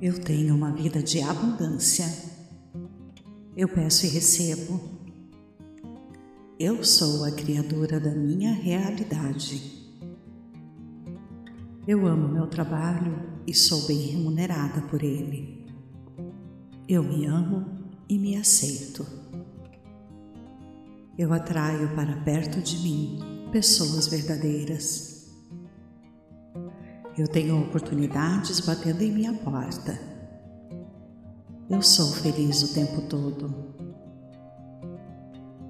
Eu tenho uma vida de abundância. Eu peço e recebo. Eu sou a criadora da minha realidade. Eu amo meu trabalho e sou bem remunerada por ele. Eu me amo e me aceito. Eu atraio para perto de mim pessoas verdadeiras. Eu tenho oportunidades batendo em minha porta. Eu sou feliz o tempo todo.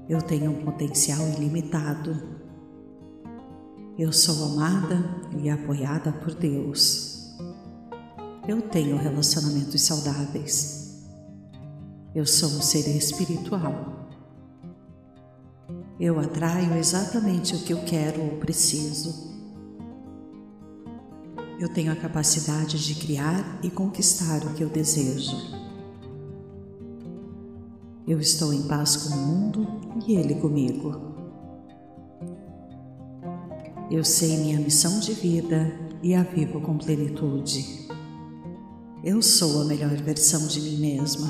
Eu tenho um potencial ilimitado eu sou amada e apoiada por Deus. Eu tenho relacionamentos saudáveis. Eu sou um ser espiritual. Eu atraio exatamente o que eu quero ou preciso. Eu tenho a capacidade de criar e conquistar o que eu desejo. Eu estou em paz com o mundo e ele comigo. Eu sei minha missão de vida e a vivo com plenitude. Eu sou a melhor versão de mim mesma.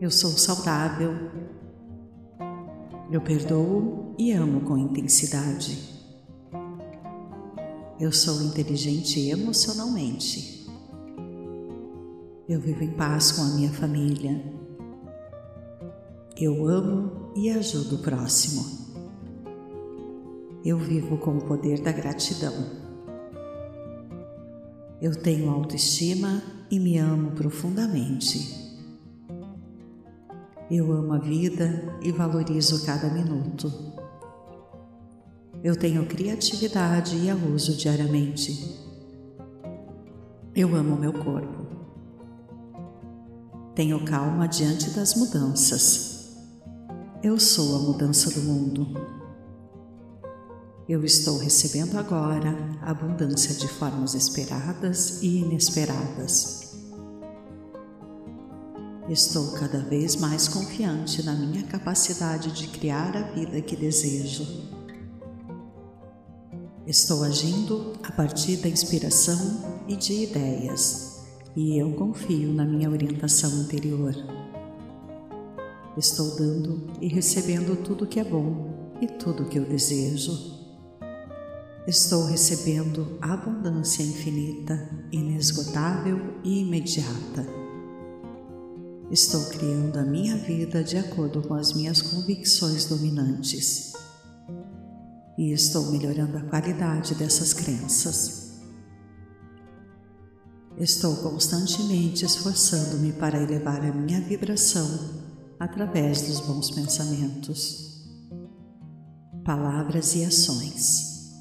Eu sou saudável. Eu perdoo e amo com intensidade. Eu sou inteligente emocionalmente. Eu vivo em paz com a minha família. Eu amo e ajudo o próximo. Eu vivo com o poder da gratidão. Eu tenho autoestima e me amo profundamente. Eu amo a vida e valorizo cada minuto. Eu tenho criatividade e a uso diariamente. Eu amo meu corpo. Tenho calma diante das mudanças. Eu sou a mudança do mundo. Eu estou recebendo agora abundância de formas esperadas e inesperadas. Estou cada vez mais confiante na minha capacidade de criar a vida que desejo. Estou agindo a partir da inspiração e de ideias, e eu confio na minha orientação interior. Estou dando e recebendo tudo que é bom e tudo que eu desejo. Estou recebendo abundância infinita, inesgotável e imediata. Estou criando a minha vida de acordo com as minhas convicções dominantes. E estou melhorando a qualidade dessas crenças. Estou constantemente esforçando-me para elevar a minha vibração através dos bons pensamentos, palavras e ações.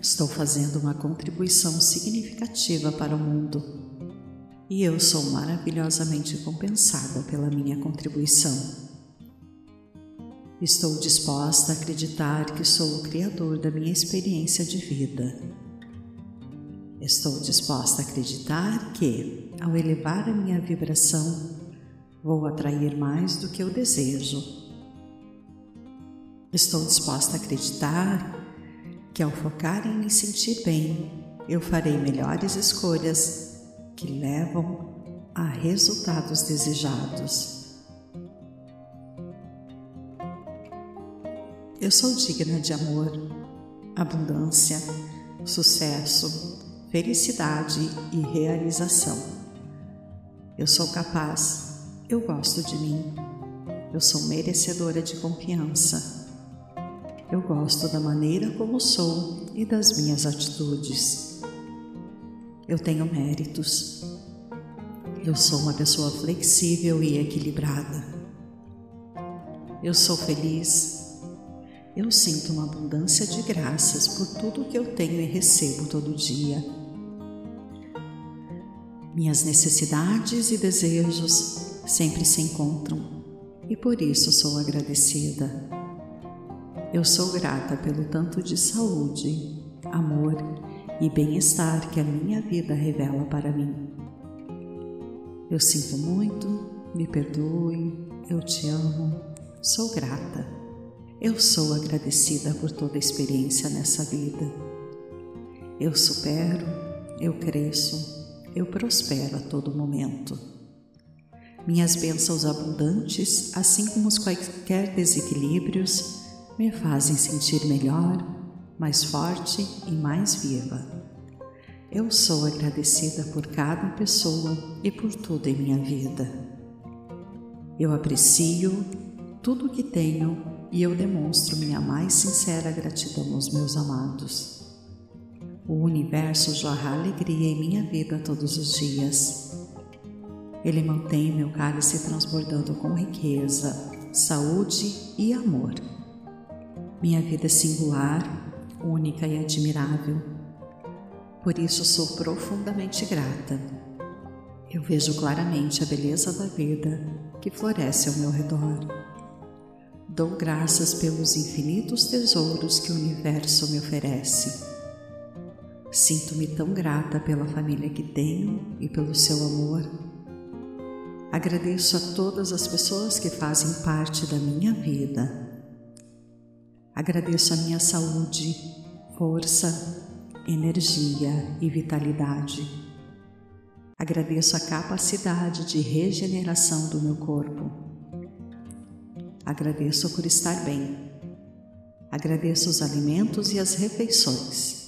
Estou fazendo uma contribuição significativa para o mundo e eu sou maravilhosamente compensada pela minha contribuição. Estou disposta a acreditar que sou o Criador da minha experiência de vida. Estou disposta a acreditar que, ao elevar a minha vibração, vou atrair mais do que eu desejo. Estou disposta a acreditar que ao focar em me sentir bem, eu farei melhores escolhas que levam a resultados desejados. Eu sou digna de amor, abundância, sucesso, felicidade e realização. Eu sou capaz, eu gosto de mim, eu sou merecedora de confiança eu gosto da maneira como sou e das minhas atitudes. Eu tenho méritos. Eu sou uma pessoa flexível e equilibrada. Eu sou feliz. Eu sinto uma abundância de graças por tudo que eu tenho e recebo todo dia. Minhas necessidades e desejos sempre se encontram e por isso sou agradecida. Eu sou grata pelo tanto de saúde, amor e bem-estar que a minha vida revela para mim. Eu sinto muito, me perdoe, eu te amo, sou grata. Eu sou agradecida por toda a experiência nessa vida. Eu supero, eu cresço, eu prospero a todo momento. Minhas bênçãos abundantes, assim como os quaisquer desequilíbrios, me fazem sentir melhor, mais forte e mais viva. Eu sou agradecida por cada pessoa e por tudo em minha vida. Eu aprecio tudo o que tenho e eu demonstro minha mais sincera gratidão aos meus amados. O universo jorra alegria em minha vida todos os dias. Ele mantém meu cálice transbordando com riqueza, saúde e amor. Minha vida é singular, única e admirável. Por isso sou profundamente grata. Eu vejo claramente a beleza da vida que floresce ao meu redor. Dou graças pelos infinitos tesouros que o universo me oferece Sinto-me tão grata pela família que tenho e pelo seu amor. Agradeço a todas as pessoas que fazem parte da minha vida. Agradeço a minha saúde, força, energia e vitalidade. Agradeço a capacidade de regeneração do meu corpo. Agradeço por estar bem. Agradeço os alimentos e as refeições.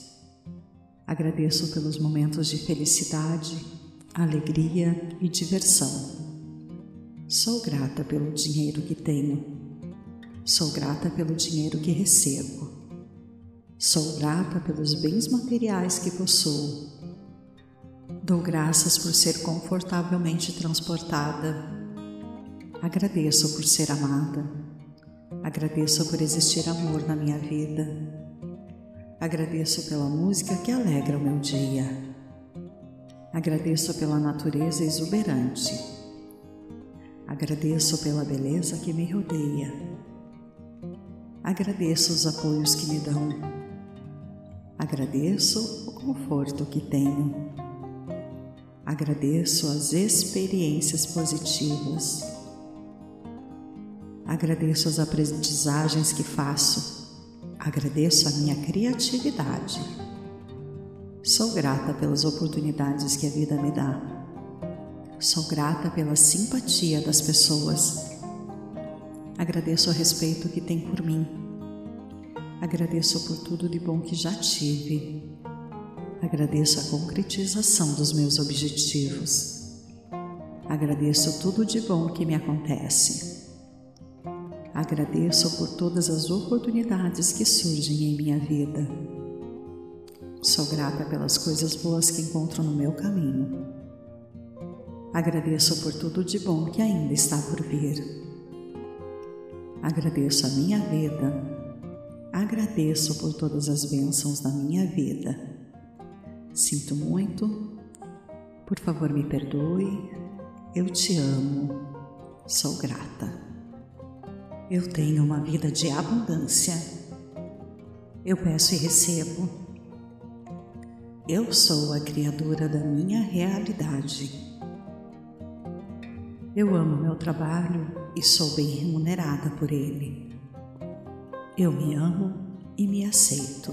Agradeço pelos momentos de felicidade, alegria e diversão. Sou grata pelo dinheiro que tenho. Sou grata pelo dinheiro que recebo. Sou grata pelos bens materiais que possuo. Dou graças por ser confortavelmente transportada. Agradeço por ser amada. Agradeço por existir amor na minha vida. Agradeço pela música que alegra o meu dia. Agradeço pela natureza exuberante. Agradeço pela beleza que me rodeia. Agradeço os apoios que me dão. Agradeço o conforto que tenho. Agradeço as experiências positivas. Agradeço as aprendizagens que faço Agradeço a minha criatividade. Sou grata pelas oportunidades que a vida me dá. Sou grata pela simpatia das pessoas. Agradeço o respeito que tem por mim. Agradeço por tudo de bom que já tive. Agradeço a concretização dos meus objetivos. Agradeço tudo de bom que me acontece. Agradeço por todas as oportunidades que surgem em minha vida. Sou grata pelas coisas boas que encontro no meu caminho. Agradeço por tudo de bom que ainda está por vir. Agradeço a minha vida. Agradeço por todas as bênçãos da minha vida. Sinto muito. Por favor, me perdoe. Eu te amo. Sou grata. Eu tenho uma vida de abundância. Eu peço e recebo. Eu sou a criadora da minha realidade. Eu amo meu trabalho e sou bem remunerada por ele. Eu me amo e me aceito.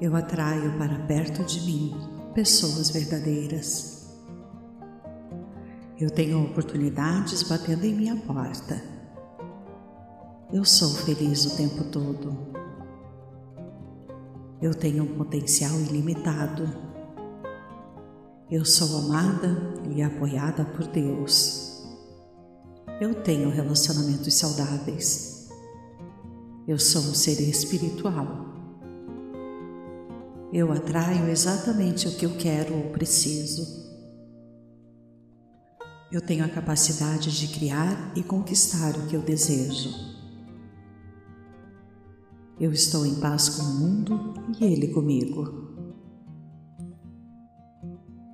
Eu atraio para perto de mim pessoas verdadeiras. Eu tenho oportunidades batendo em minha porta. Eu sou feliz o tempo todo. Eu tenho um potencial ilimitado. Eu sou amada e apoiada por Deus. Eu tenho relacionamentos saudáveis. Eu sou um ser espiritual. Eu atraio exatamente o que eu quero ou preciso. Eu tenho a capacidade de criar e conquistar o que eu desejo. Eu estou em paz com o mundo e ele comigo.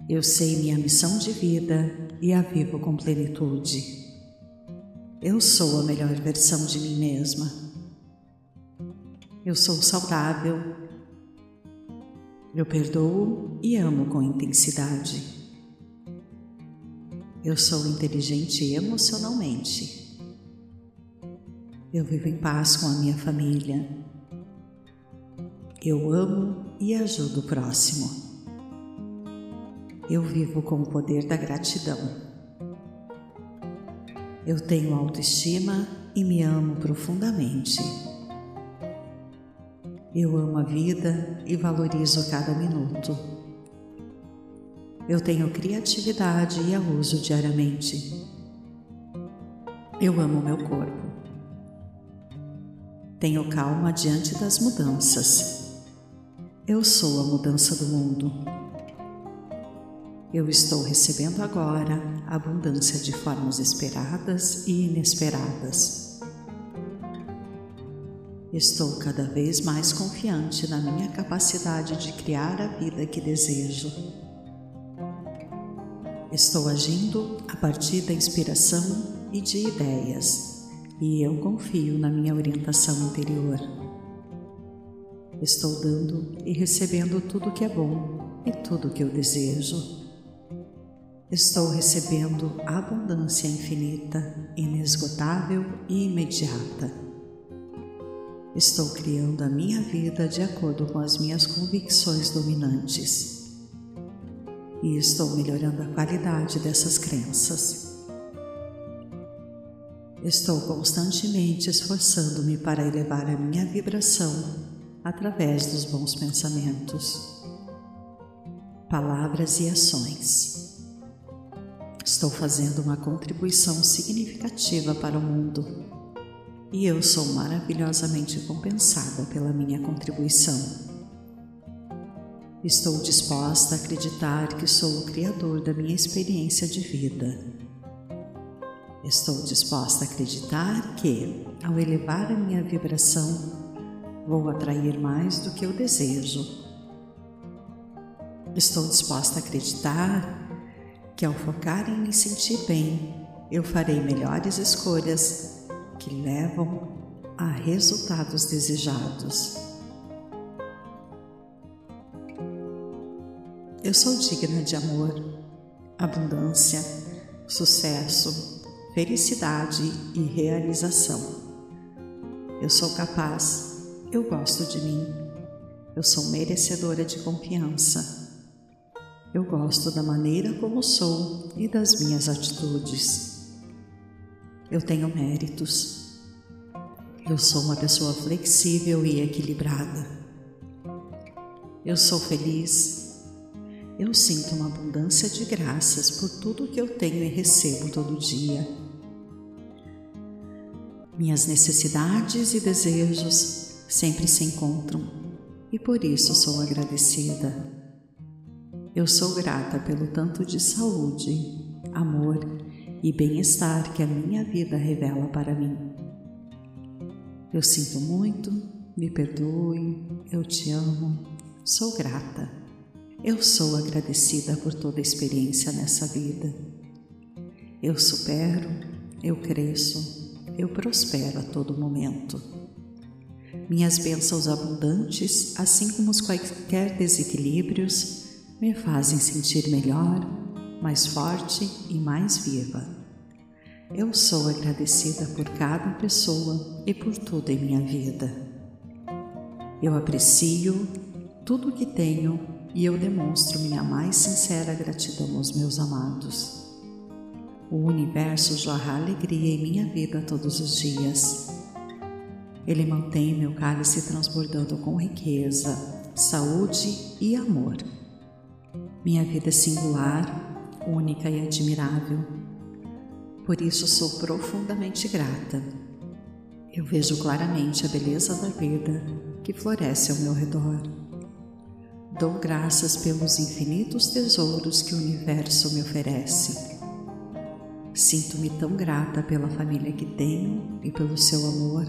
Eu sei minha missão de vida e a vivo com plenitude. Eu sou a melhor versão de mim mesma. Eu sou saudável. Eu perdoo e amo com intensidade. Eu sou inteligente emocionalmente. Eu vivo em paz com a minha família. Eu amo e ajudo o próximo. eu vivo com o poder da gratidão. Eu tenho autoestima e me amo profundamente. Eu amo a vida e valorizo cada minuto. Eu tenho criatividade e a uso diariamente. Eu amo meu corpo. Tenho calma diante das mudanças. Eu sou a mudança do mundo. Eu estou recebendo agora abundância de formas esperadas e inesperadas. Estou cada vez mais confiante na minha capacidade de criar a vida que desejo. Estou agindo a partir da inspiração e de ideias, e eu confio na minha orientação interior. Estou dando e recebendo tudo que é bom e tudo que eu desejo. Estou recebendo abundância infinita, inesgotável e imediata. Estou criando a minha vida de acordo com as minhas convicções dominantes. E estou melhorando a qualidade dessas crenças. Estou constantemente esforçando-me para elevar a minha vibração através dos bons pensamentos, palavras e ações. Estou fazendo uma contribuição significativa para o mundo e eu sou maravilhosamente compensada pela minha contribuição. Estou disposta a acreditar que sou o Criador da minha experiência de vida. Estou disposta a acreditar que, ao elevar a minha vibração, vou atrair mais do que eu desejo. Estou disposta a acreditar que ao focar em me sentir bem, eu farei melhores escolhas que levam a resultados desejados. Eu sou digna de amor, abundância, sucesso, felicidade e realização. Eu sou capaz, eu gosto de mim, eu sou merecedora de confiança eu gosto da maneira como sou e das minhas atitudes. Eu tenho méritos. Eu sou uma pessoa flexível e equilibrada. Eu sou feliz. Eu sinto uma abundância de graças por tudo que eu tenho e recebo todo dia. Minhas necessidades e desejos sempre se encontram e por isso sou agradecida. Eu sou grata pelo tanto de saúde, amor e bem-estar que a minha vida revela para mim. Eu sinto muito, me perdoe, eu te amo, sou grata. Eu sou agradecida por toda a experiência nessa vida. Eu supero, eu cresço, eu prospero a todo momento. Minhas bênçãos abundantes, assim como os quaisquer desequilíbrios, me fazem sentir melhor, mais forte e mais viva. Eu sou agradecida por cada pessoa e por tudo em minha vida. Eu aprecio tudo o que tenho e eu demonstro minha mais sincera gratidão aos meus amados. O universo jorra alegria em minha vida todos os dias. Ele mantém meu cálice transbordando com riqueza, saúde e amor. Minha vida é singular, única e admirável. Por isso sou profundamente grata. Eu vejo claramente a beleza da vida que floresce ao meu redor. Dou graças pelos infinitos tesouros que o universo me oferece. Sinto-me tão grata pela família que tenho e pelo seu amor.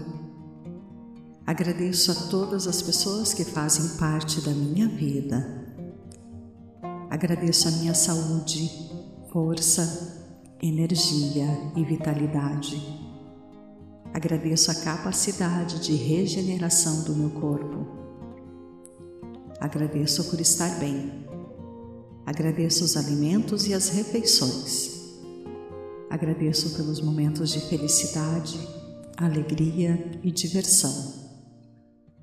Agradeço a todas as pessoas que fazem parte da minha vida Agradeço a minha saúde, força, energia e vitalidade. Agradeço a capacidade de regeneração do meu corpo. Agradeço por estar bem. Agradeço os alimentos e as refeições. Agradeço pelos momentos de felicidade, alegria e diversão.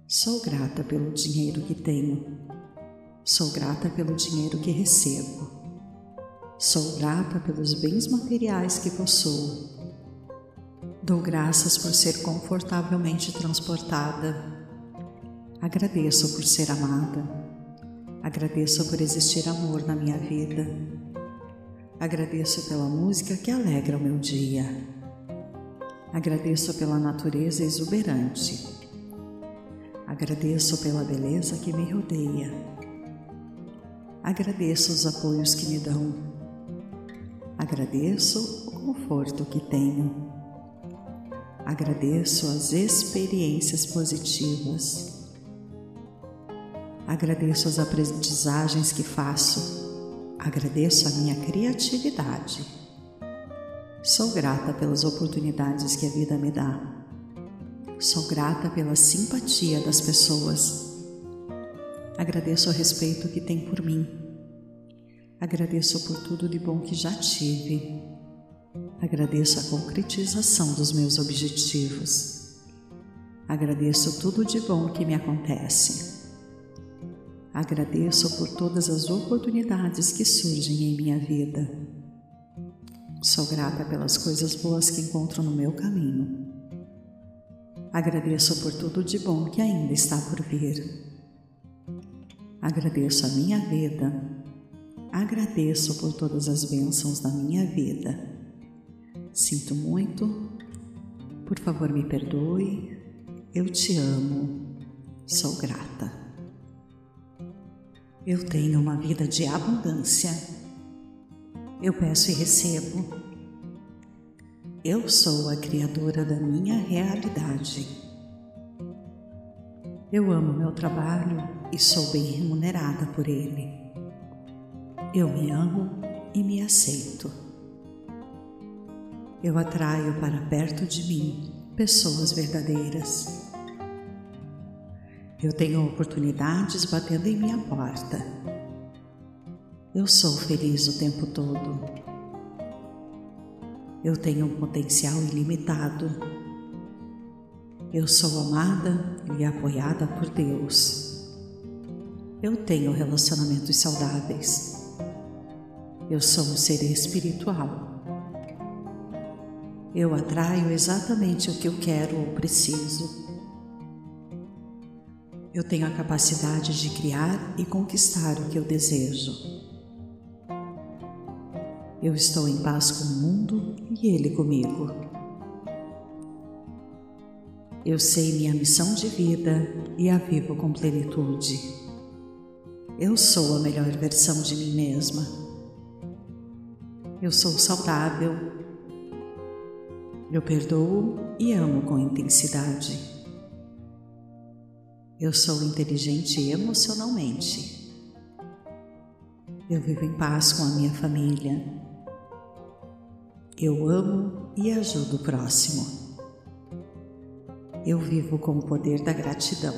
Sou grata pelo dinheiro que tenho Sou grata pelo dinheiro que recebo. Sou grata pelos bens materiais que possuo. Dou graças por ser confortavelmente transportada. Agradeço por ser amada. Agradeço por existir amor na minha vida. Agradeço pela música que alegra o meu dia. Agradeço pela natureza exuberante. Agradeço pela beleza que me rodeia. Agradeço os apoios que me dão. Agradeço o conforto que tenho. Agradeço as experiências positivas. Agradeço as aprendizagens que faço Agradeço a minha criatividade. Sou grata pelas oportunidades que a vida me dá. Sou grata pela simpatia das pessoas. Agradeço o respeito que tem por mim. Agradeço por tudo de bom que já tive. Agradeço a concretização dos meus objetivos. Agradeço tudo de bom que me acontece. Agradeço por todas as oportunidades que surgem em minha vida. Sou grata pelas coisas boas que encontro no meu caminho. Agradeço por tudo de bom que ainda está por vir. Agradeço a minha vida. Agradeço por todas as bênçãos da minha vida. Sinto muito. Por favor, me perdoe. Eu te amo. Sou grata. Eu tenho uma vida de abundância. Eu peço e recebo. Eu sou a criadora da minha realidade. Eu amo meu trabalho e sou bem remunerada por ele. Eu me amo e me aceito. Eu atraio para perto de mim pessoas verdadeiras. Eu tenho oportunidades batendo em minha porta. Eu sou feliz o tempo todo. Eu tenho um potencial ilimitado. Eu sou amada e apoiada por Deus. Eu tenho relacionamentos saudáveis. Eu sou um ser espiritual. Eu atraio exatamente o que eu quero ou preciso. Eu tenho a capacidade de criar e conquistar o que eu desejo. Eu estou em paz com o mundo e ele comigo. Eu sei minha missão de vida e a vivo com plenitude. Eu sou a melhor versão de mim mesma. Eu sou saudável. Eu perdoo e amo com intensidade. Eu sou inteligente emocionalmente. Eu vivo em paz com a minha família. Eu amo e ajudo o próximo. Eu vivo com o poder da gratidão.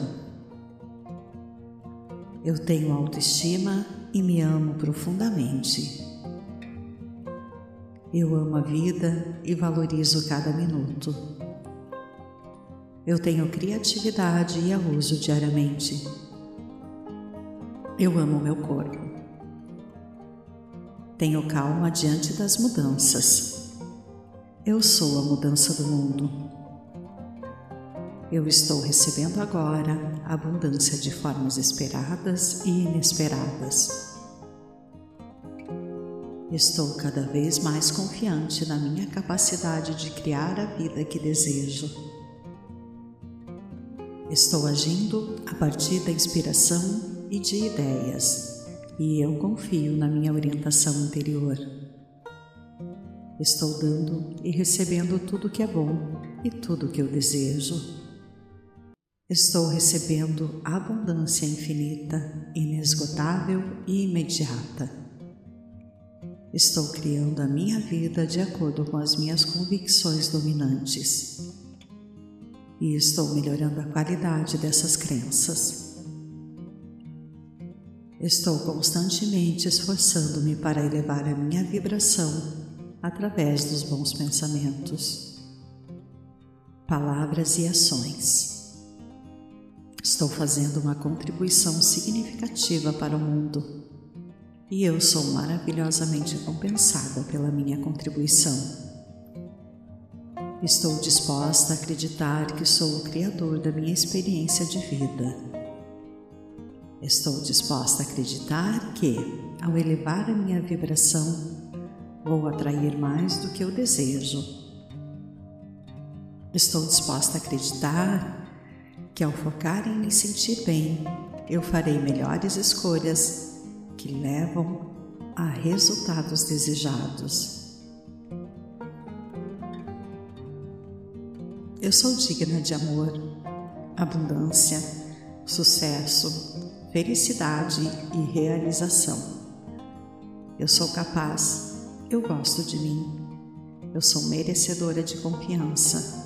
Eu tenho autoestima e me amo profundamente. Eu amo a vida e valorizo cada minuto. Eu tenho criatividade e a uso diariamente. Eu amo meu corpo. Tenho calma diante das mudanças. Eu sou a mudança do mundo. Eu estou recebendo agora abundância de formas esperadas e inesperadas. Estou cada vez mais confiante na minha capacidade de criar a vida que desejo. Estou agindo a partir da inspiração e de ideias, e eu confio na minha orientação interior. Estou dando e recebendo tudo que é bom e tudo que eu desejo. Estou recebendo abundância infinita, inesgotável e imediata. Estou criando a minha vida de acordo com as minhas convicções dominantes e estou melhorando a qualidade dessas crenças. Estou constantemente esforçando-me para elevar a minha vibração através dos bons pensamentos, palavras e ações. Estou fazendo uma contribuição significativa para o mundo. e eu sou maravilhosamente compensada pela minha contribuição. Estou disposta a acreditar que sou o Criador da minha experiência de vida. Estou disposta a acreditar que, ao elevar a minha vibração, vou atrair mais do que eu desejo. Estou disposta a acreditar que, ao focar em me sentir bem, eu farei melhores escolhas que levam a resultados desejados. Eu sou digna de amor, abundância, sucesso, felicidade e realização. Eu sou capaz, eu gosto de mim, eu sou merecedora de confiança.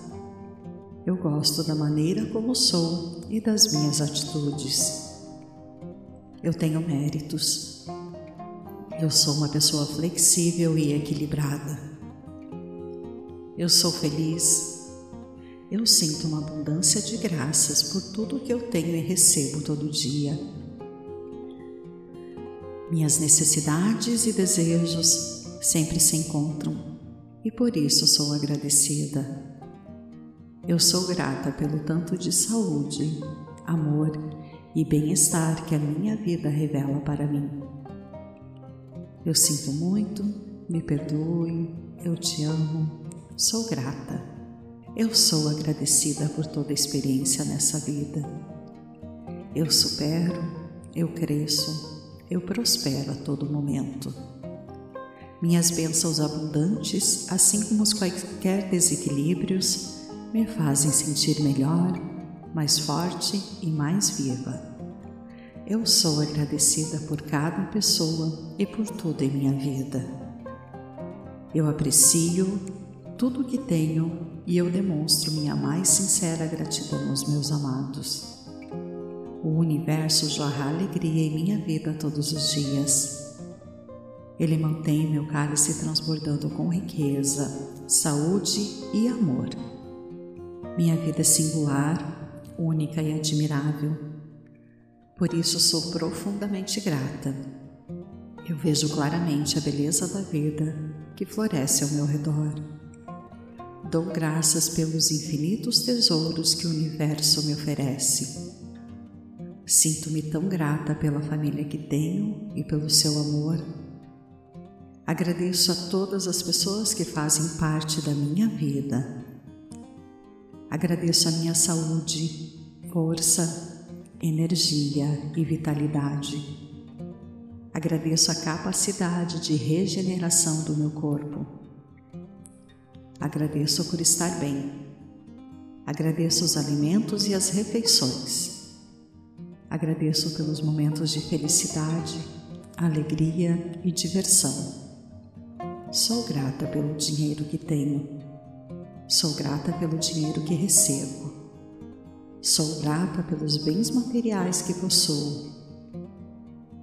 Eu gosto da maneira como sou e das minhas atitudes. Eu tenho méritos. Eu sou uma pessoa flexível e equilibrada. Eu sou feliz. Eu sinto uma abundância de graças por tudo que eu tenho e recebo todo dia. Minhas necessidades e desejos sempre se encontram e por isso sou agradecida. Eu sou grata pelo tanto de saúde, amor e bem-estar que a minha vida revela para mim. Eu sinto muito, me perdoe, eu te amo, sou grata. Eu sou agradecida por toda a experiência nessa vida. Eu supero, eu cresço, eu prospero a todo momento. Minhas bênçãos abundantes, assim como os quaisquer desequilíbrios, me fazem sentir melhor mais forte e mais viva. Eu sou agradecida por cada pessoa e por tudo em minha vida. Eu aprecio tudo o que tenho e eu demonstro minha mais sincera gratidão aos meus amados. O universo jorra alegria em minha vida todos os dias. Ele mantém meu cálice transbordando com riqueza, saúde e amor. Minha vida é singular única e admirável. Por isso sou profundamente grata. Eu vejo claramente a beleza da vida que floresce ao meu redor. Dou graças pelos infinitos tesouros que o universo me oferece. Sinto-me tão grata pela família que tenho e pelo seu amor. Agradeço a todas as pessoas que fazem parte da minha vida Agradeço a minha saúde, força, energia e vitalidade. Agradeço a capacidade de regeneração do meu corpo. Agradeço por estar bem. Agradeço os alimentos e as refeições. Agradeço pelos momentos de felicidade, alegria e diversão. Sou grata pelo dinheiro que tenho Sou grata pelo dinheiro que recebo. Sou grata pelos bens materiais que possuo.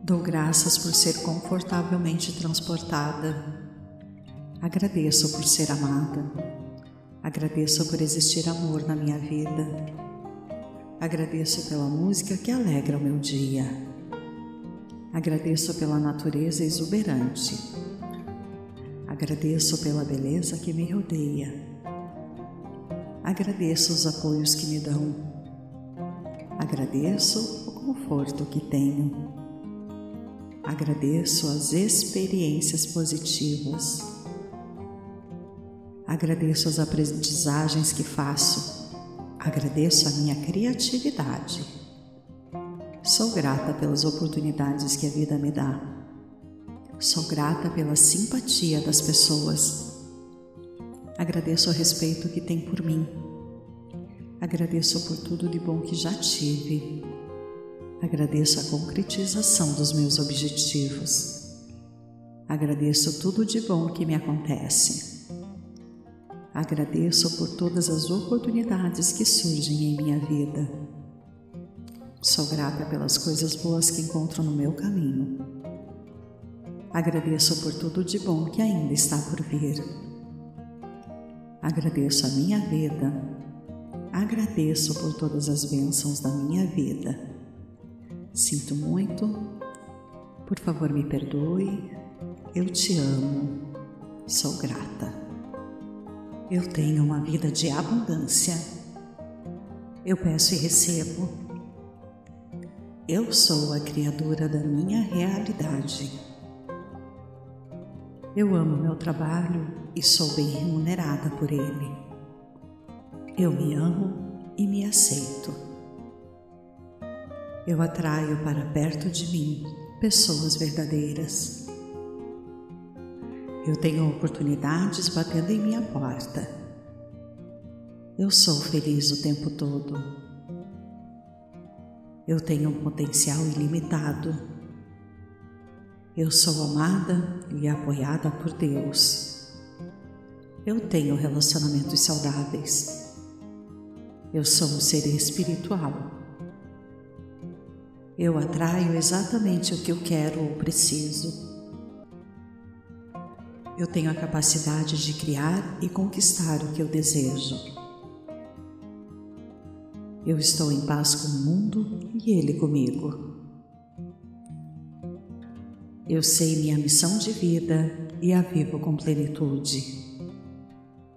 Dou graças por ser confortavelmente transportada. Agradeço por ser amada. Agradeço por existir amor na minha vida. Agradeço pela música que alegra o meu dia. Agradeço pela natureza exuberante. Agradeço pela beleza que me rodeia. Agradeço os apoios que me dão. Agradeço o conforto que tenho. Agradeço as experiências positivas. Agradeço as aprendizagens que faço. Agradeço a minha criatividade. Sou grata pelas oportunidades que a vida me dá. Sou grata pela simpatia das pessoas Agradeço o respeito que tem por mim. Agradeço por tudo de bom que já tive. Agradeço a concretização dos meus objetivos. Agradeço tudo de bom que me acontece. Agradeço por todas as oportunidades que surgem em minha vida. Sou grata pelas coisas boas que encontro no meu caminho. Agradeço por tudo de bom que ainda está por vir. Agradeço a minha vida. Agradeço por todas as bênçãos da minha vida. Sinto muito, Por favor, me perdoe. Eu te amo. Sou grata. Eu tenho uma vida de abundância. Eu peço e recebo. Eu sou a criadora da minha realidade. Eu amo meu trabalho e sou bem remunerada por ele. Eu me amo e me aceito. Eu atraio para perto de mim pessoas verdadeiras. Eu tenho oportunidades batendo em minha porta. Eu sou feliz o tempo todo. Eu tenho um potencial ilimitado. Eu sou amada e apoiada por Deus. Eu tenho relacionamentos saudáveis. Eu sou um ser espiritual. Eu atraio exatamente o que eu quero ou preciso. Eu tenho a capacidade de criar e conquistar o que eu desejo. Eu estou em paz com o mundo e ele comigo. Eu sei minha missão de vida e a vivo com plenitude.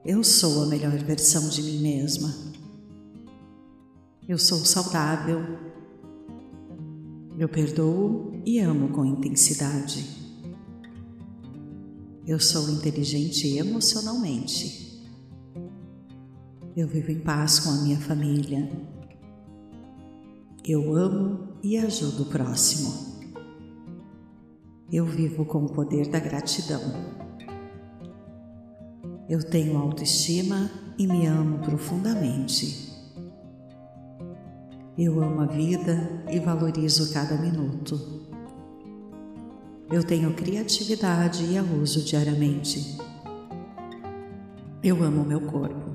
Eu sou a melhor versão de mim mesma. Eu sou saudável. Eu perdoo e amo com intensidade. Eu sou inteligente emocionalmente. Eu vivo em paz com a minha família. Eu amo e ajudo o próximo. Eu vivo com o poder da gratidão. Eu tenho autoestima e me amo profundamente. Eu amo a vida e valorizo cada minuto. Eu tenho criatividade e a uso diariamente. Eu amo meu corpo.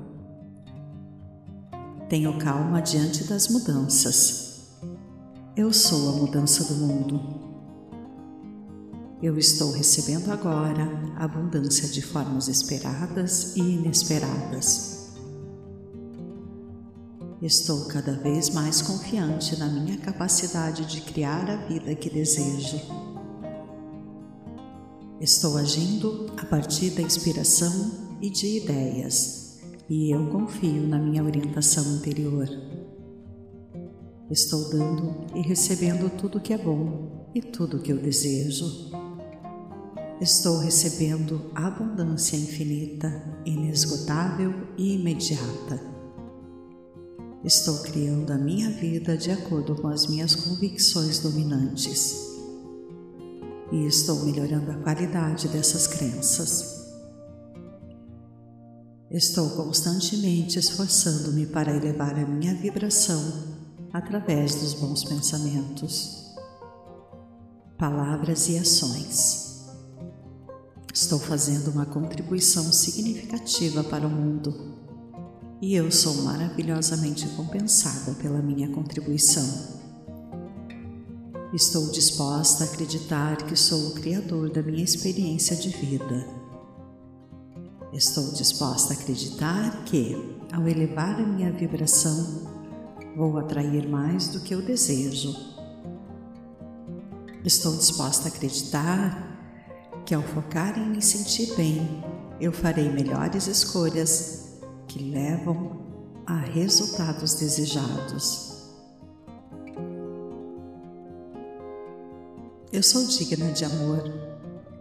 Tenho calma diante das mudanças. Eu sou a mudança do mundo. Eu estou recebendo agora abundância de formas esperadas e inesperadas. Estou cada vez mais confiante na minha capacidade de criar a vida que desejo. Estou agindo a partir da inspiração e de ideias, e eu confio na minha orientação interior. Estou dando e recebendo tudo que é bom e tudo que eu desejo. Estou recebendo abundância infinita, inesgotável e imediata. Estou criando a minha vida de acordo com as minhas convicções dominantes e estou melhorando a qualidade dessas crenças. Estou constantemente esforçando-me para elevar a minha vibração através dos bons pensamentos, palavras e ações. Estou fazendo uma contribuição significativa para o mundo e eu sou maravilhosamente compensada pela minha contribuição. Estou disposta a acreditar que sou o Criador da minha experiência de vida. Estou disposta a acreditar que, ao elevar a minha vibração, vou atrair mais do que eu desejo. Estou disposta a acreditar que, ao focar em me sentir bem, eu farei melhores escolhas que levam a resultados desejados. Eu sou digna de amor,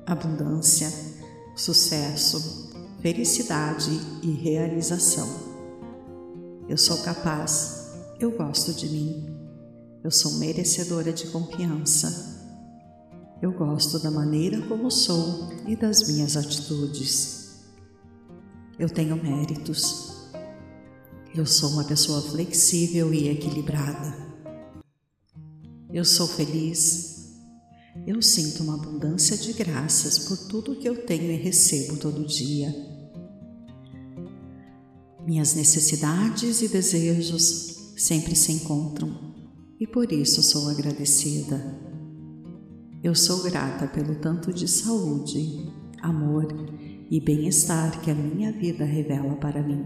abundância, sucesso, felicidade e realização. Eu sou capaz, eu gosto de mim, eu sou merecedora de confiança. Eu gosto da maneira como sou e das minhas atitudes. Eu tenho méritos. Eu sou uma pessoa flexível e equilibrada. Eu sou feliz eu sinto uma abundância de graças por tudo que eu tenho e recebo todo dia. Minhas necessidades e desejos sempre se encontram e por isso sou agradecida. Eu sou grata pelo tanto de saúde, amor e bem-estar que a minha vida revela para mim.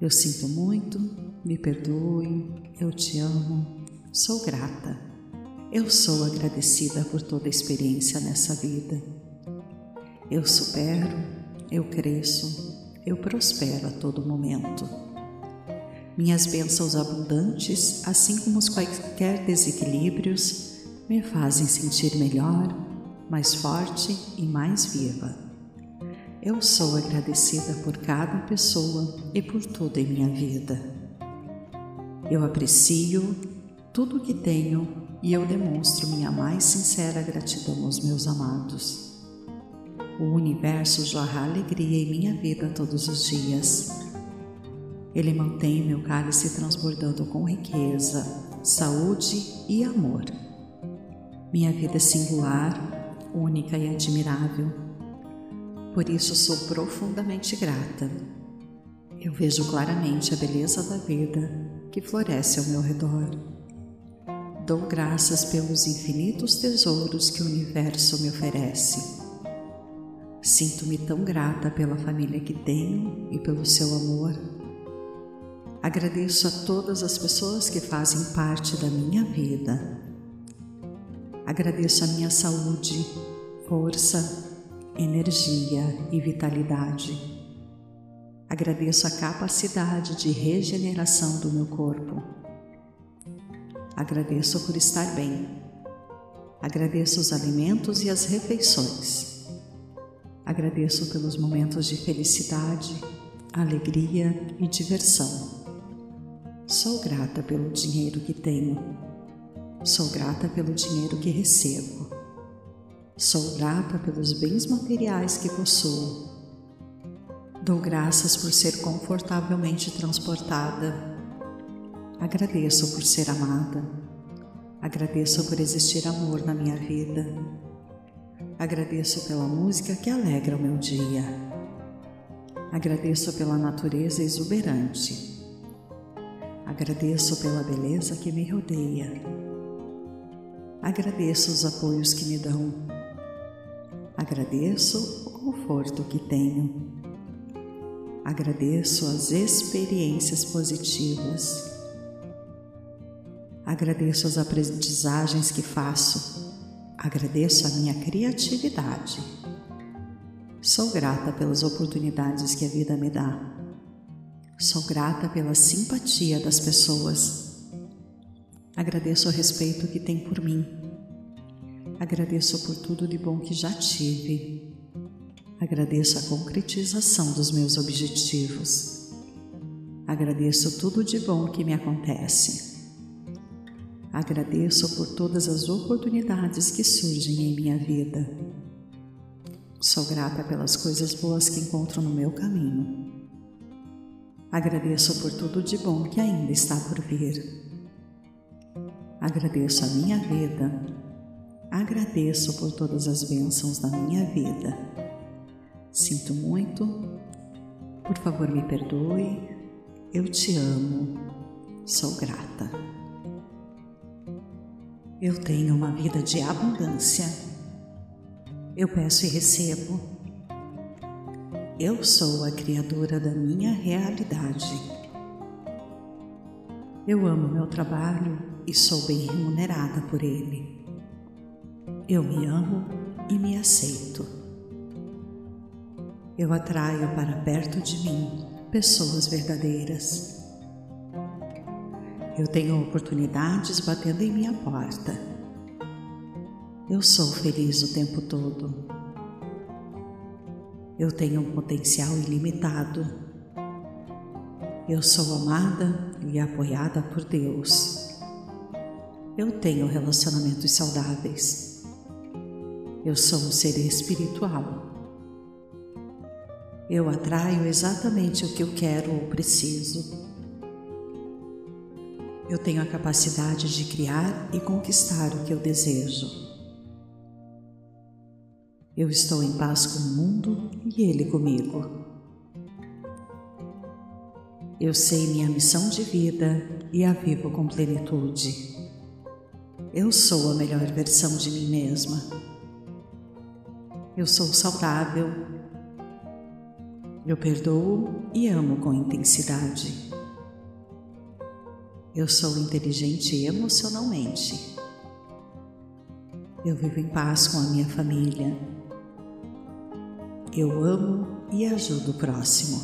Eu sinto muito, me perdoe, eu te amo, sou grata. Eu sou agradecida por toda experiência nessa vida. Eu supero, eu cresço, eu prospero a todo momento. Minhas bênçãos abundantes, assim como os quaisquer desequilíbrios, me fazem sentir melhor, mais forte e mais viva. Eu sou agradecida por cada pessoa e por tudo em minha vida. Eu aprecio tudo o que tenho e eu demonstro minha mais sincera gratidão aos meus amados. O universo jorra alegria em minha vida todos os dias ele mantém meu cálice transbordando com riqueza, saúde e amor. Minha vida é singular, única e admirável. Por isso sou profundamente grata. Eu vejo claramente a beleza da vida que floresce ao meu redor. Dou graças pelos infinitos tesouros que o universo me oferece. Sinto-me tão grata pela família que tenho e pelo seu amor Agradeço a todas as pessoas que fazem parte da minha vida. Agradeço a minha saúde, força, energia e vitalidade. Agradeço a capacidade de regeneração do meu corpo. Agradeço por estar bem. Agradeço os alimentos e as refeições. Agradeço pelos momentos de felicidade, alegria e diversão. Sou grata pelo dinheiro que tenho. Sou grata pelo dinheiro que recebo. Sou grata pelos bens materiais que possuo. Dou graças por ser confortavelmente transportada. Agradeço por ser amada. Agradeço por existir amor na minha vida. Agradeço pela música que alegra o meu dia. Agradeço pela natureza exuberante. Agradeço pela beleza que me rodeia. Agradeço os apoios que me dão. Agradeço o conforto que tenho. Agradeço as experiências positivas. Agradeço as aprendizagens que faço. Agradeço a minha criatividade. Sou grata pelas oportunidades que a vida me dá. Sou grata pela simpatia das pessoas. Agradeço o respeito que tem por mim. Agradeço por tudo de bom que já tive. Agradeço a concretização dos meus objetivos. Agradeço tudo de bom que me acontece. Agradeço por todas as oportunidades que surgem em minha vida. Sou grata pelas coisas boas que encontro no meu caminho. Agradeço por tudo de bom que ainda está por vir. Agradeço a minha vida. Agradeço por todas as bênçãos da minha vida. Sinto muito. Por favor, me perdoe. Eu te amo. Sou grata. Eu tenho uma vida de abundância. Eu peço e recebo eu sou a criadora da minha realidade. Eu amo meu trabalho e sou bem remunerada por ele. Eu me amo e me aceito. Eu atraio para perto de mim pessoas verdadeiras. Eu tenho oportunidades batendo em minha porta. Eu sou feliz o tempo todo. Eu tenho um potencial ilimitado. Eu sou amada e apoiada por Deus. Eu tenho relacionamentos saudáveis. Eu sou um ser espiritual. Eu atraio exatamente o que eu quero ou preciso. Eu tenho a capacidade de criar e conquistar o que eu desejo. Eu estou em paz com o mundo e ele comigo. Eu sei minha missão de vida e a vivo com plenitude. Eu sou a melhor versão de mim mesma. Eu sou saudável. Eu perdoo e amo com intensidade. Eu sou inteligente emocionalmente. Eu vivo em paz com a minha família. Eu amo e ajudo o próximo.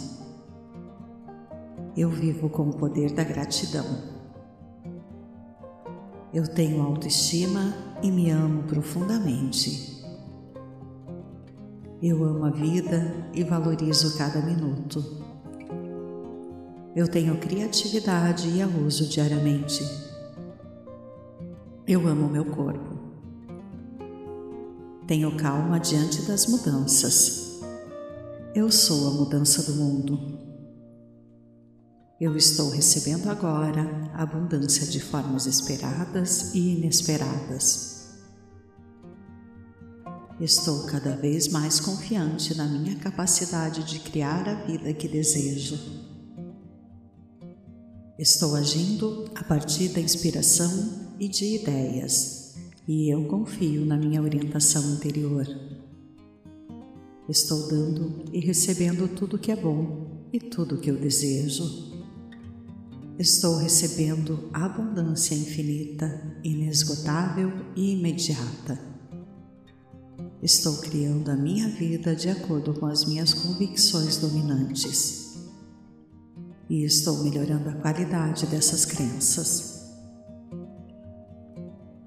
Eu vivo com o poder da gratidão. Eu tenho autoestima e me amo profundamente. Eu amo a vida e valorizo cada minuto. Eu tenho criatividade e a uso diariamente. Eu amo meu corpo. Tenho calma diante das mudanças. Eu sou a mudança do mundo. Eu estou recebendo agora abundância de formas esperadas e inesperadas. Estou cada vez mais confiante na minha capacidade de criar a vida que desejo. Estou agindo a partir da inspiração e de ideias, e eu confio na minha orientação interior. Estou dando e recebendo tudo que é bom e tudo que eu desejo. Estou recebendo abundância infinita, inesgotável e imediata. Estou criando a minha vida de acordo com as minhas convicções dominantes. E estou melhorando a qualidade dessas crenças.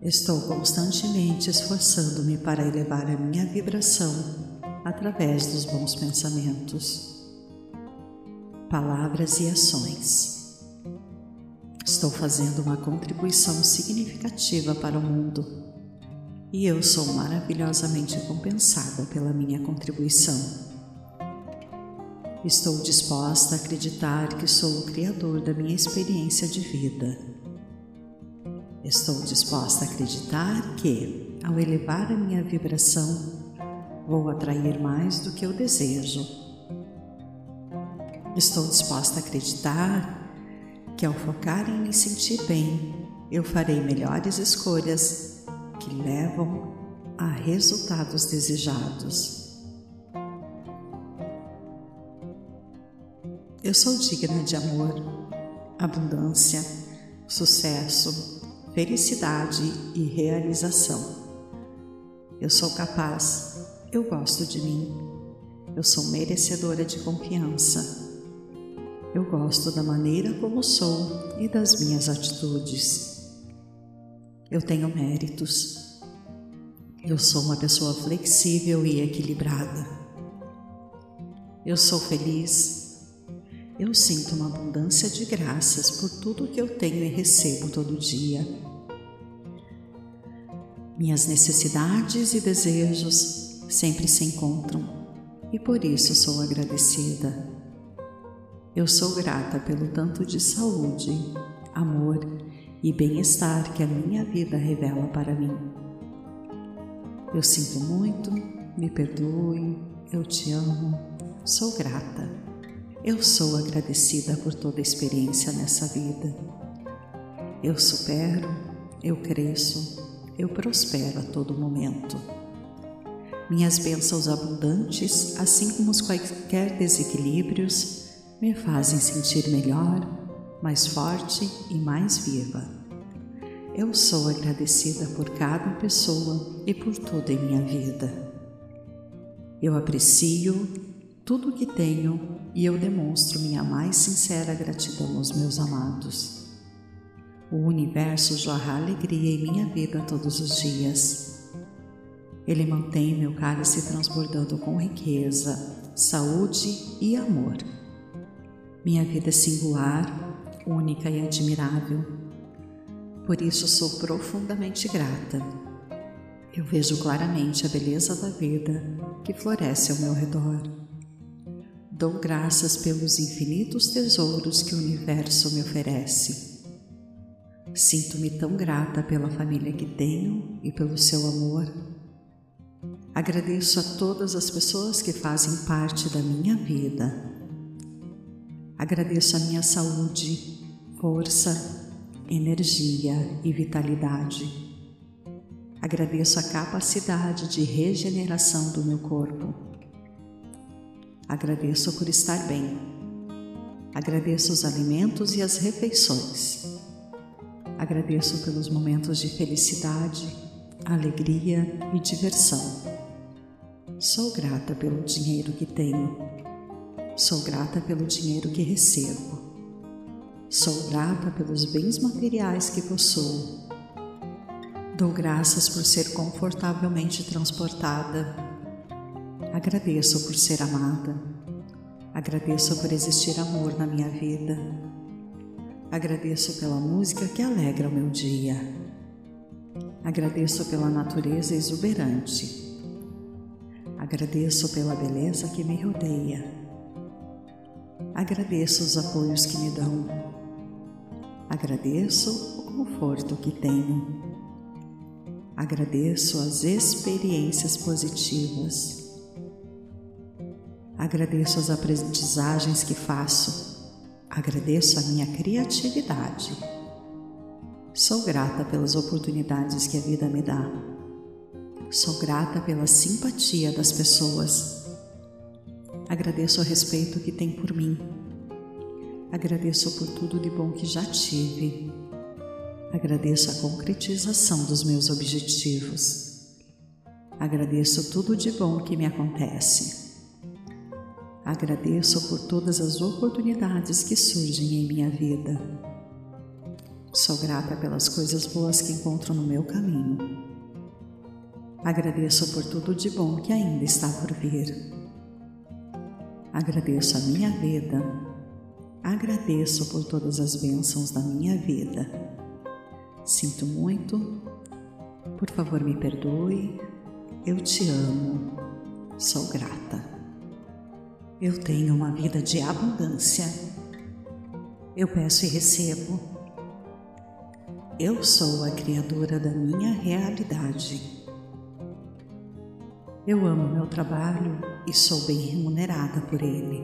Estou constantemente esforçando-me para elevar a minha vibração através dos bons pensamentos, palavras e ações. Estou fazendo uma contribuição significativa para o mundo e eu sou maravilhosamente compensada pela minha contribuição. Estou disposta a acreditar que sou o Criador da minha experiência de vida. Estou disposta a acreditar que, ao elevar a minha vibração, Vou atrair mais do que eu desejo. Estou disposta a acreditar que, ao focar em me sentir bem, eu farei melhores escolhas que levam a resultados desejados. Eu sou digna de amor, abundância, sucesso, felicidade e realização. Eu sou capaz eu gosto de mim. Eu sou merecedora de confiança. Eu gosto da maneira como sou e das minhas atitudes. Eu tenho méritos. Eu sou uma pessoa flexível e equilibrada. Eu sou feliz. Eu sinto uma abundância de graças por tudo que eu tenho e recebo todo dia. Minhas necessidades e desejos sempre se encontram e por isso sou agradecida. Eu sou grata pelo tanto de saúde, amor e bem-estar que a minha vida revela para mim. Eu sinto muito, me perdoe, eu te amo, sou grata. Eu sou agradecida por toda a experiência nessa vida. Eu supero, eu cresço, eu prospero a todo momento. Minhas bênçãos abundantes, assim como os quaisquer desequilíbrios, me fazem sentir melhor, mais forte e mais viva. Eu sou agradecida por cada pessoa e por tudo em minha vida. Eu aprecio tudo o que tenho e eu demonstro minha mais sincera gratidão aos meus amados. O universo jorra alegria em minha vida todos os dias ele mantém meu cálice transbordando com riqueza, saúde e amor. Minha vida é singular, única e admirável. Por isso sou profundamente grata. Eu vejo claramente a beleza da vida que floresce ao meu redor. Dou graças pelos infinitos tesouros que o universo me oferece. Sinto-me tão grata pela família que tenho e pelo seu amor Agradeço a todas as pessoas que fazem parte da minha vida. Agradeço a minha saúde, força, energia e vitalidade. Agradeço a capacidade de regeneração do meu corpo. Agradeço por estar bem. Agradeço os alimentos e as refeições. Agradeço pelos momentos de felicidade alegria e diversão. Sou grata pelo dinheiro que tenho. Sou grata pelo dinheiro que recebo. Sou grata pelos bens materiais que possuo. Dou graças por ser confortavelmente transportada. Agradeço por ser amada. Agradeço por existir amor na minha vida. Agradeço pela música que alegra o meu dia. Agradeço pela natureza exuberante. Agradeço pela beleza que me rodeia. Agradeço os apoios que me dão. Agradeço o conforto que tenho. Agradeço as experiências positivas. Agradeço as aprendizagens que faço. Agradeço a minha criatividade. Sou grata pelas oportunidades que a vida me dá. Sou grata pela simpatia das pessoas. Agradeço o respeito que tem por mim. Agradeço por tudo de bom que já tive. Agradeço a concretização dos meus objetivos. Agradeço tudo de bom que me acontece. Agradeço por todas as oportunidades que surgem em minha vida. Sou grata pelas coisas boas que encontro no meu caminho. Agradeço por tudo de bom que ainda está por vir. Agradeço a minha vida. Agradeço por todas as bênçãos da minha vida. Sinto muito. Por favor, me perdoe. Eu te amo. Sou grata. Eu tenho uma vida de abundância. Eu peço e recebo eu sou a criadora da minha realidade. Eu amo meu trabalho e sou bem remunerada por ele.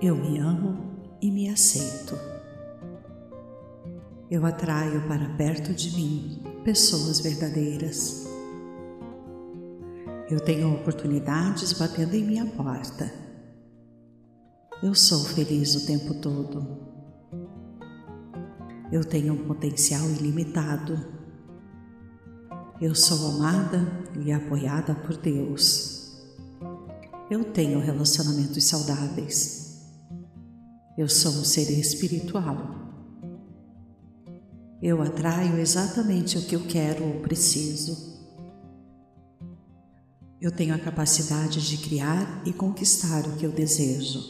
Eu me amo e me aceito. Eu atraio para perto de mim pessoas verdadeiras. Eu tenho oportunidades batendo em minha porta. Eu sou feliz o tempo todo. Eu tenho um potencial ilimitado. Eu sou amada e apoiada por Deus. Eu tenho relacionamentos saudáveis. Eu sou um ser espiritual. Eu atraio exatamente o que eu quero ou preciso. Eu tenho a capacidade de criar e conquistar o que eu desejo.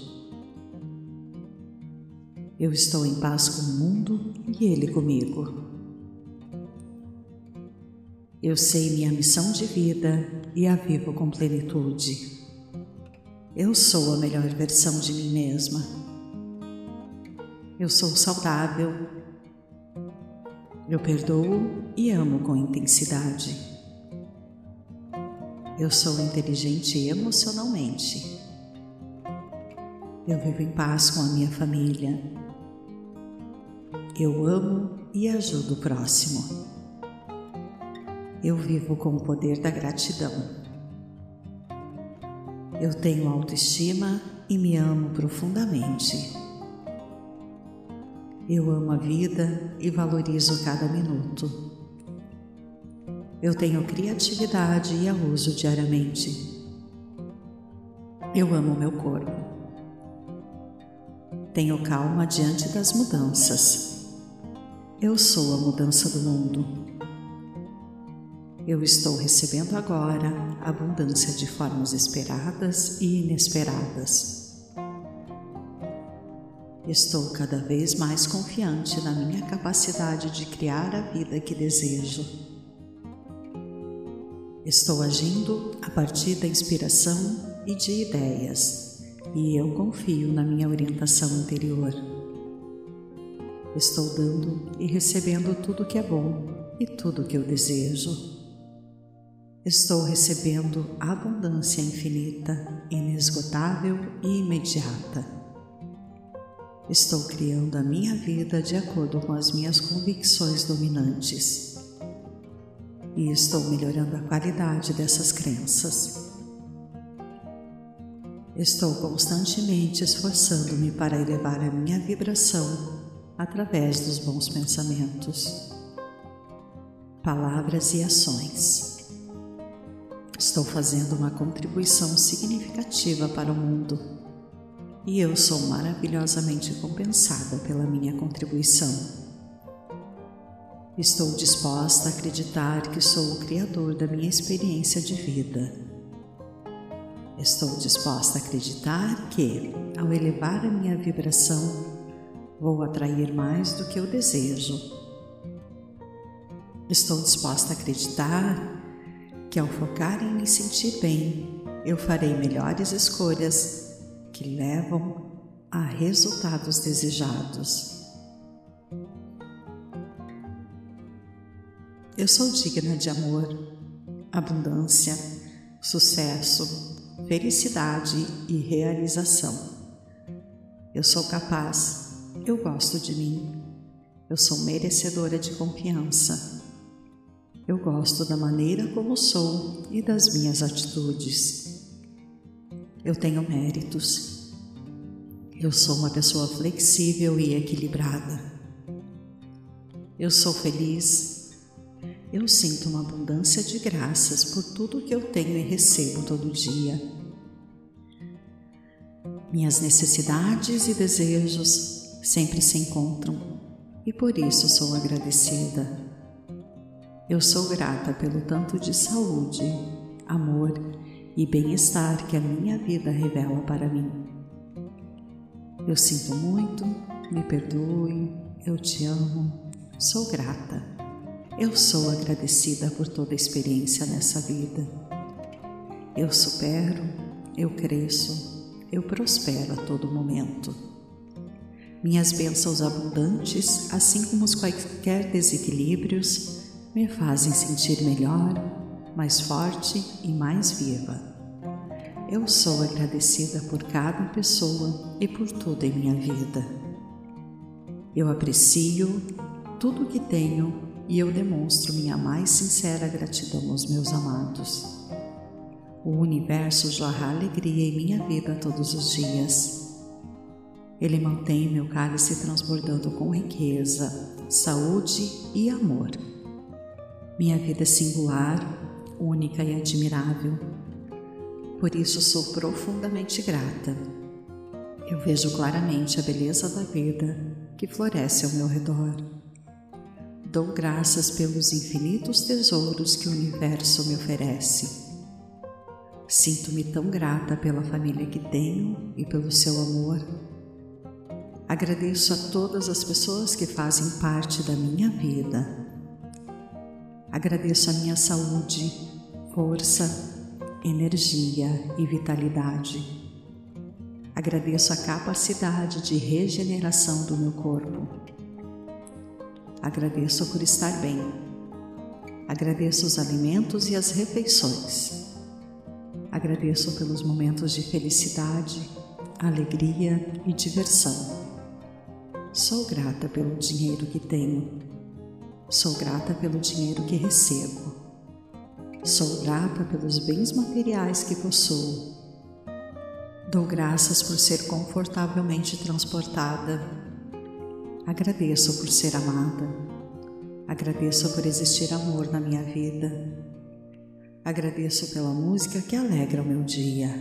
Eu estou em paz com o mundo e ele comigo. Eu sei minha missão de vida e a vivo com plenitude. Eu sou a melhor versão de mim mesma. Eu sou saudável. Eu perdoo e amo com intensidade. Eu sou inteligente emocionalmente. Eu vivo em paz com a minha família. Eu amo e ajudo o próximo. Eu vivo com o poder da gratidão. Eu tenho autoestima e me amo profundamente. Eu amo a vida e valorizo cada minuto. Eu tenho criatividade e a uso diariamente. Eu amo meu corpo. Tenho calma diante das mudanças. Eu sou a mudança do mundo. Eu estou recebendo agora abundância de formas esperadas e inesperadas. Estou cada vez mais confiante na minha capacidade de criar a vida que desejo. Estou agindo a partir da inspiração e de ideias, e eu confio na minha orientação interior. Estou dando e recebendo tudo que é bom e tudo que eu desejo. Estou recebendo abundância infinita, inesgotável e imediata. Estou criando a minha vida de acordo com as minhas convicções dominantes. E estou melhorando a qualidade dessas crenças. Estou constantemente esforçando-me para elevar a minha vibração através dos bons pensamentos. palavras e ações. Estou fazendo uma contribuição significativa para o mundo e eu sou maravilhosamente compensada pela minha contribuição. Estou disposta a acreditar que sou o Criador da minha experiência de vida. Estou disposta a acreditar que, ao elevar a minha vibração, vou atrair mais do que eu desejo. Estou disposta a acreditar que, ao focar em me sentir bem, eu farei melhores escolhas que levam a resultados desejados. Eu sou digna de amor, abundância, sucesso, felicidade e realização. Eu sou capaz eu gosto de mim. Eu sou merecedora de confiança. Eu gosto da maneira como sou e das minhas atitudes. Eu tenho méritos. Eu sou uma pessoa flexível e equilibrada. Eu sou feliz. Eu sinto uma abundância de graças por tudo que eu tenho e recebo todo dia. Minhas necessidades e desejos sempre se encontram e por isso sou agradecida. Eu sou grata pelo tanto de saúde, amor e bem-estar que a minha vida revela para mim. Eu sinto muito, me perdoe, eu te amo, sou grata. Eu sou agradecida por toda a experiência nessa vida. Eu supero, eu cresço, eu prospero a todo momento. Minhas bênçãos abundantes, assim como os quaisquer desequilíbrios, me fazem sentir melhor, mais forte e mais viva. Eu sou agradecida por cada pessoa e por tudo em minha vida. Eu aprecio tudo o que tenho e eu demonstro minha mais sincera gratidão aos meus amados. O universo jorra alegria em minha vida todos os dias ele mantém meu cálice transbordando com riqueza, saúde e amor. Minha vida é singular, única e admirável. Por isso sou profundamente grata. Eu vejo claramente a beleza da vida que floresce ao meu redor. Dou graças pelos infinitos tesouros que o universo me oferece. Sinto-me tão grata pela família que tenho e pelo seu amor Agradeço a todas as pessoas que fazem parte da minha vida. Agradeço a minha saúde, força, energia e vitalidade. Agradeço a capacidade de regeneração do meu corpo. Agradeço por estar bem. Agradeço os alimentos e as refeições. Agradeço pelos momentos de felicidade, alegria e diversão. Sou grata pelo dinheiro que tenho. Sou grata pelo dinheiro que recebo. Sou grata pelos bens materiais que possuo. Dou graças por ser confortavelmente transportada. Agradeço por ser amada. Agradeço por existir amor na minha vida. Agradeço pela música que alegra o meu dia.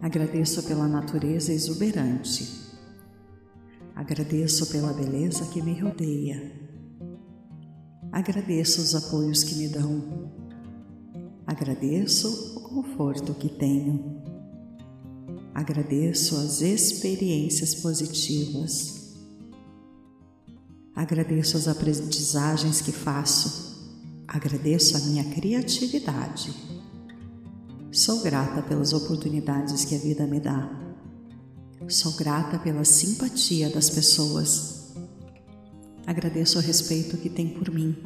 Agradeço pela natureza exuberante Agradeço pela beleza que me rodeia. Agradeço os apoios que me dão. Agradeço o conforto que tenho. Agradeço as experiências positivas. Agradeço as aprendizagens que faço. Agradeço a minha criatividade. Sou grata pelas oportunidades que a vida me dá. Sou grata pela simpatia das pessoas. Agradeço o respeito que tem por mim.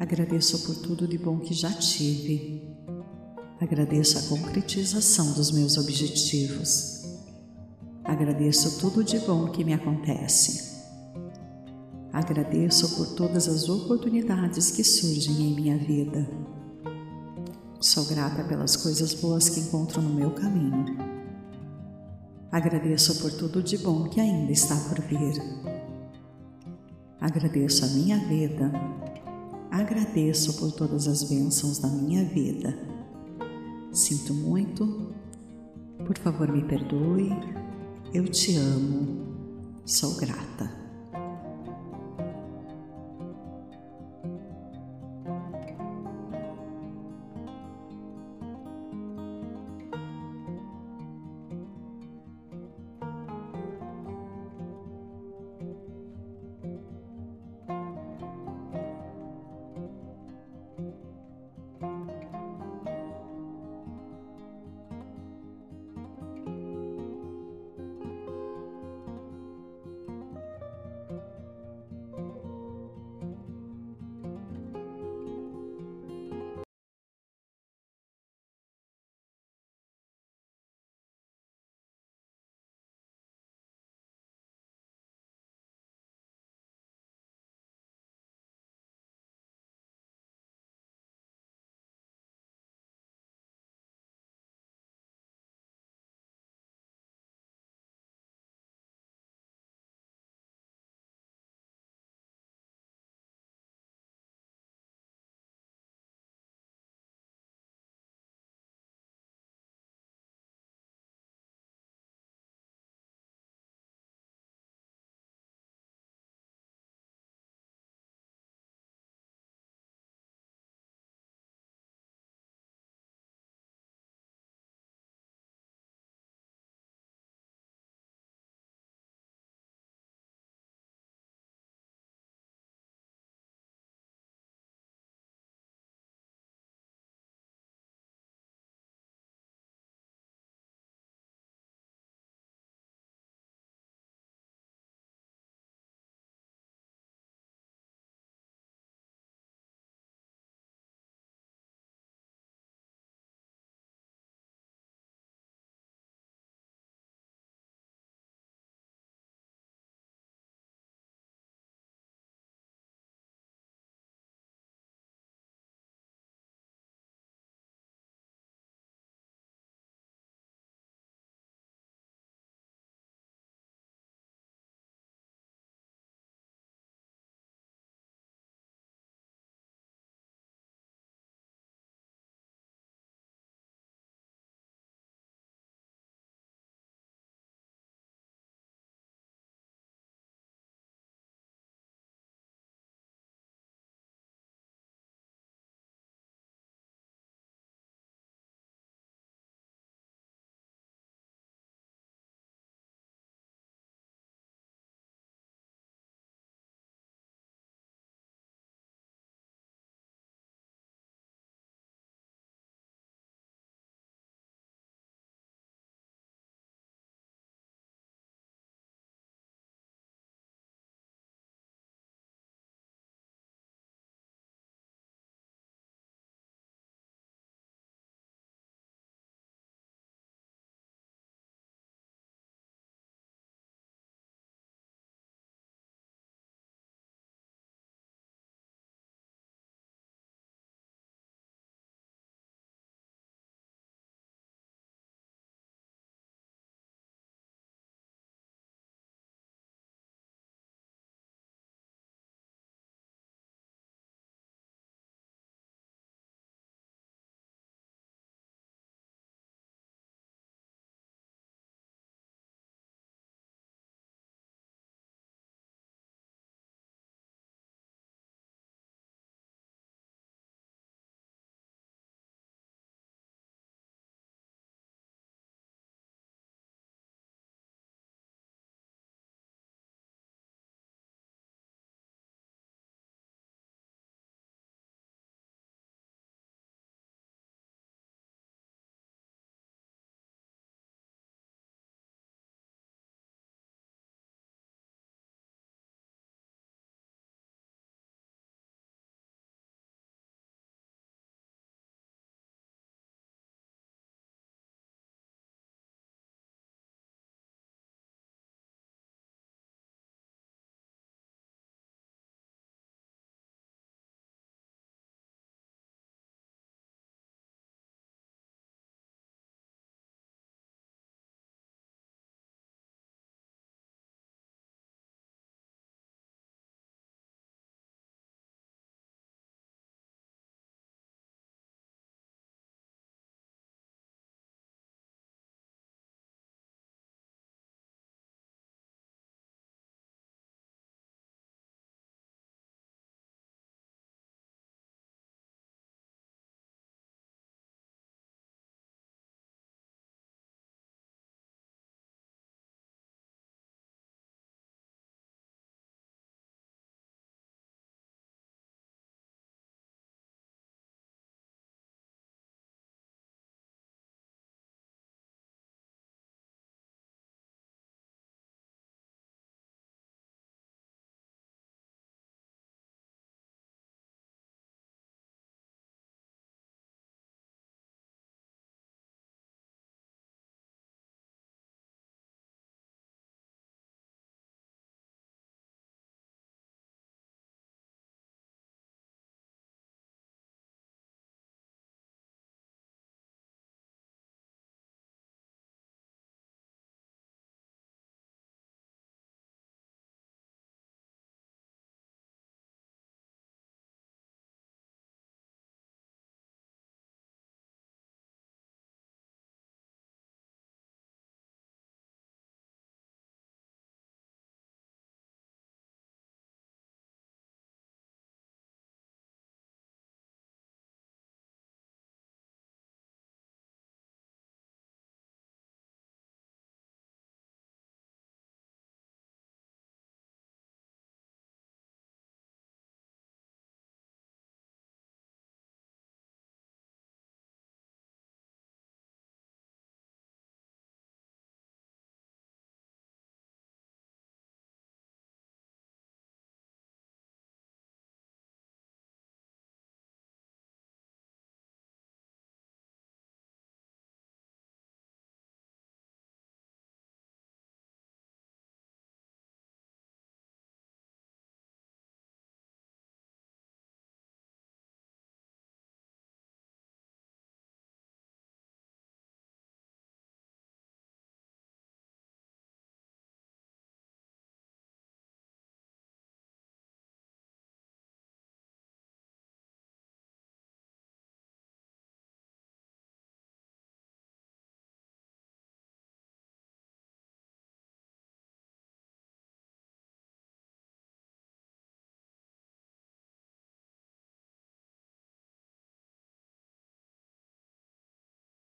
Agradeço por tudo de bom que já tive. Agradeço a concretização dos meus objetivos. Agradeço tudo de bom que me acontece. Agradeço por todas as oportunidades que surgem em minha vida. Sou grata pelas coisas boas que encontro no meu caminho. Agradeço por tudo de bom que ainda está por vir. Agradeço a minha vida. agradeço por todas as bênçãos da minha vida. Sinto muito, por favor me perdoe, eu te amo, sou grata.